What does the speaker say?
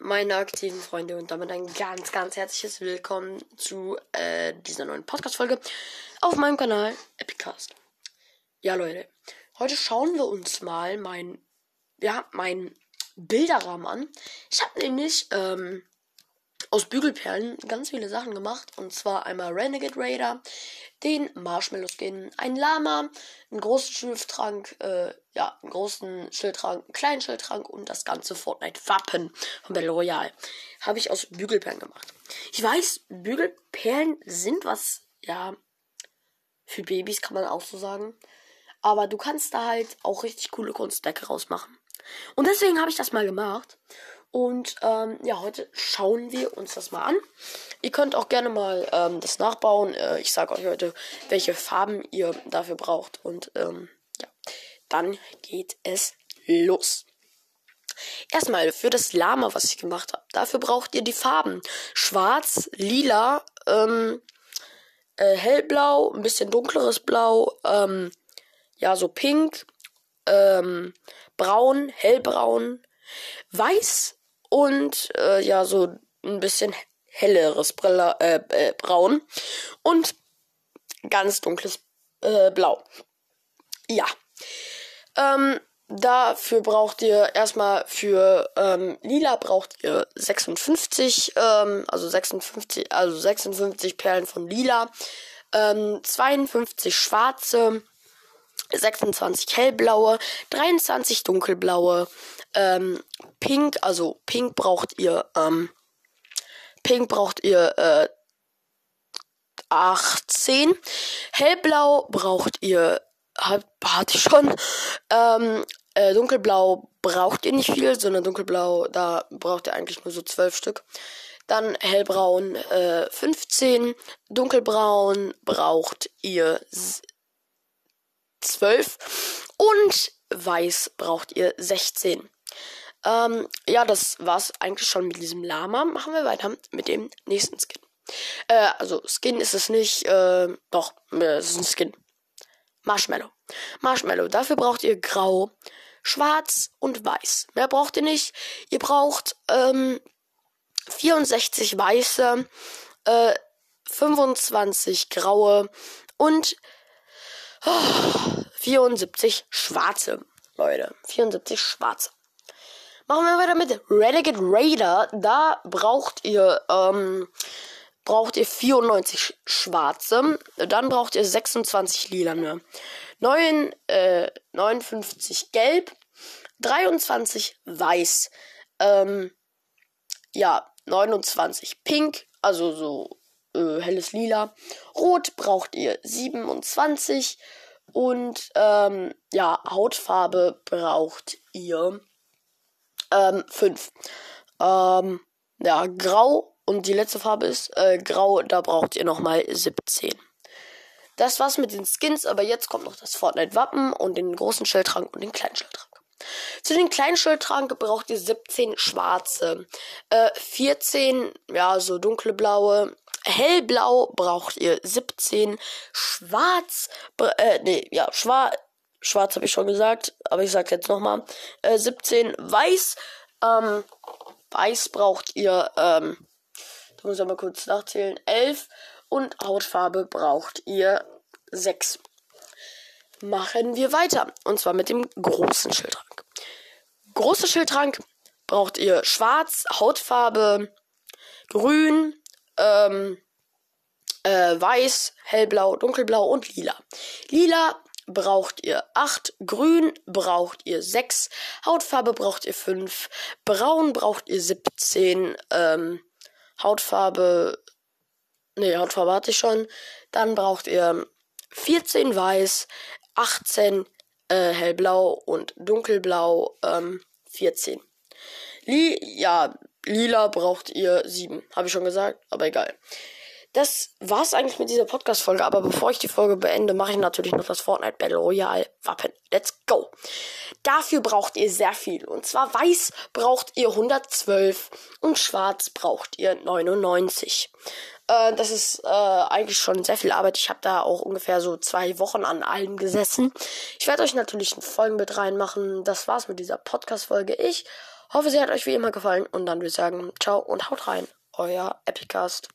meine aktiven Freunde, und damit ein ganz, ganz herzliches Willkommen zu äh, dieser neuen Podcast-Folge auf meinem Kanal Epicast. Ja, Leute, heute schauen wir uns mal mein, ja, mein Bilderrahmen an. Ich habe nämlich ähm, aus Bügelperlen ganz viele Sachen gemacht. Und zwar einmal Renegade Raider, den Marshmallow Skin, ein Lama, einen großen Schilftrank, äh, ja, einen großen Schildtrank, einen kleinen Schildtrank und das ganze Fortnite Wappen von Battle Royale. Habe ich aus Bügelperlen gemacht. Ich weiß, Bügelperlen sind was, ja, für Babys kann man auch so sagen. Aber du kannst da halt auch richtig coole Kunstwerke rausmachen. Und deswegen habe ich das mal gemacht. Und ähm, ja, heute schauen wir uns das mal an. Ihr könnt auch gerne mal ähm, das nachbauen. Äh, ich sage euch heute, welche Farben ihr dafür braucht. Und ähm, ja, dann geht es los. Erstmal für das Lama, was ich gemacht habe. Dafür braucht ihr die Farben Schwarz, Lila, ähm, äh, hellblau, ein bisschen dunkleres Blau, ähm, ja so Pink, ähm, Braun, hellbraun, Weiß und äh, ja, so ein bisschen helleres Brilla, äh, äh, Braun und ganz dunkles äh, Blau. Ja. Ähm, dafür braucht ihr erstmal für ähm, lila braucht ihr 56, ähm, also 56, also 56 Perlen von lila, ähm, 52 schwarze, 26 hellblaue, 23 dunkelblaue, ähm, Pink, also Pink braucht ihr, ähm, Pink braucht ihr, äh, 18. Hellblau braucht ihr, hat, hatte ich schon, ähm, äh, dunkelblau braucht ihr nicht viel, sondern dunkelblau, da braucht ihr eigentlich nur so 12 Stück. Dann hellbraun äh, 15, dunkelbraun braucht ihr 12 und weiß braucht ihr 16. Ähm, ja, das war's eigentlich schon mit diesem Lama. Machen wir weiter mit dem nächsten Skin. Äh, also Skin ist es nicht, äh, doch, äh, es ist ein Skin. Marshmallow. Marshmallow. Dafür braucht ihr grau, schwarz und weiß. Mehr braucht ihr nicht. Ihr braucht ähm, 64 weiße, äh, 25 graue und oh, 74 schwarze. Leute, 74 schwarze. Machen wir weiter mit Renegade Raider. Da braucht ihr, ähm, braucht ihr 94 schwarze. Dann braucht ihr 26 lilane. 9, äh, 59 gelb. 23 weiß. Ähm, ja, 29 pink. Also so äh, helles Lila. Rot braucht ihr 27. Und ähm, ja, Hautfarbe braucht ihr ähm, 5. Ähm, ja, grau und die letzte Farbe ist äh, grau, da braucht ihr nochmal 17. Das war's mit den Skins, aber jetzt kommt noch das Fortnite-Wappen und den großen Schildtrank und den kleinen Schildtrank. Zu den kleinen Schildtrank braucht ihr 17 schwarze, äh, 14, ja, so dunkle blaue, hellblau braucht ihr 17, schwarz, äh, nee, ja, schwarz, Schwarz habe ich schon gesagt, aber ich sage jetzt nochmal. Äh, 17 Weiß. Ähm, Weiß braucht ihr, ähm, da muss ich mal kurz nachzählen, 11. Und Hautfarbe braucht ihr 6. Machen wir weiter. Und zwar mit dem großen Schildtrank. Großer Schildtrank braucht ihr schwarz, Hautfarbe, grün, ähm, äh, weiß, hellblau, dunkelblau und lila. Lila braucht ihr 8, grün braucht ihr 6, Hautfarbe braucht ihr 5, braun braucht ihr 17, ähm, Hautfarbe, nee, Hautfarbe hatte ich schon, dann braucht ihr 14 weiß, 18 äh, hellblau und dunkelblau, ähm, 14. Li ja, lila braucht ihr 7, habe ich schon gesagt, aber egal. Das war's eigentlich mit dieser Podcast-Folge, aber bevor ich die Folge beende, mache ich natürlich noch das Fortnite Battle Royale Wappen. Let's go! Dafür braucht ihr sehr viel. Und zwar weiß braucht ihr 112 und schwarz braucht ihr 99. Äh, das ist äh, eigentlich schon sehr viel Arbeit. Ich habe da auch ungefähr so zwei Wochen an allem gesessen. Ich werde euch natürlich ein Folgen mit reinmachen. Das war's mit dieser Podcast-Folge. Ich hoffe, sie hat euch wie immer gefallen. Und dann würde ich sagen, ciao und haut rein. Euer Epicast.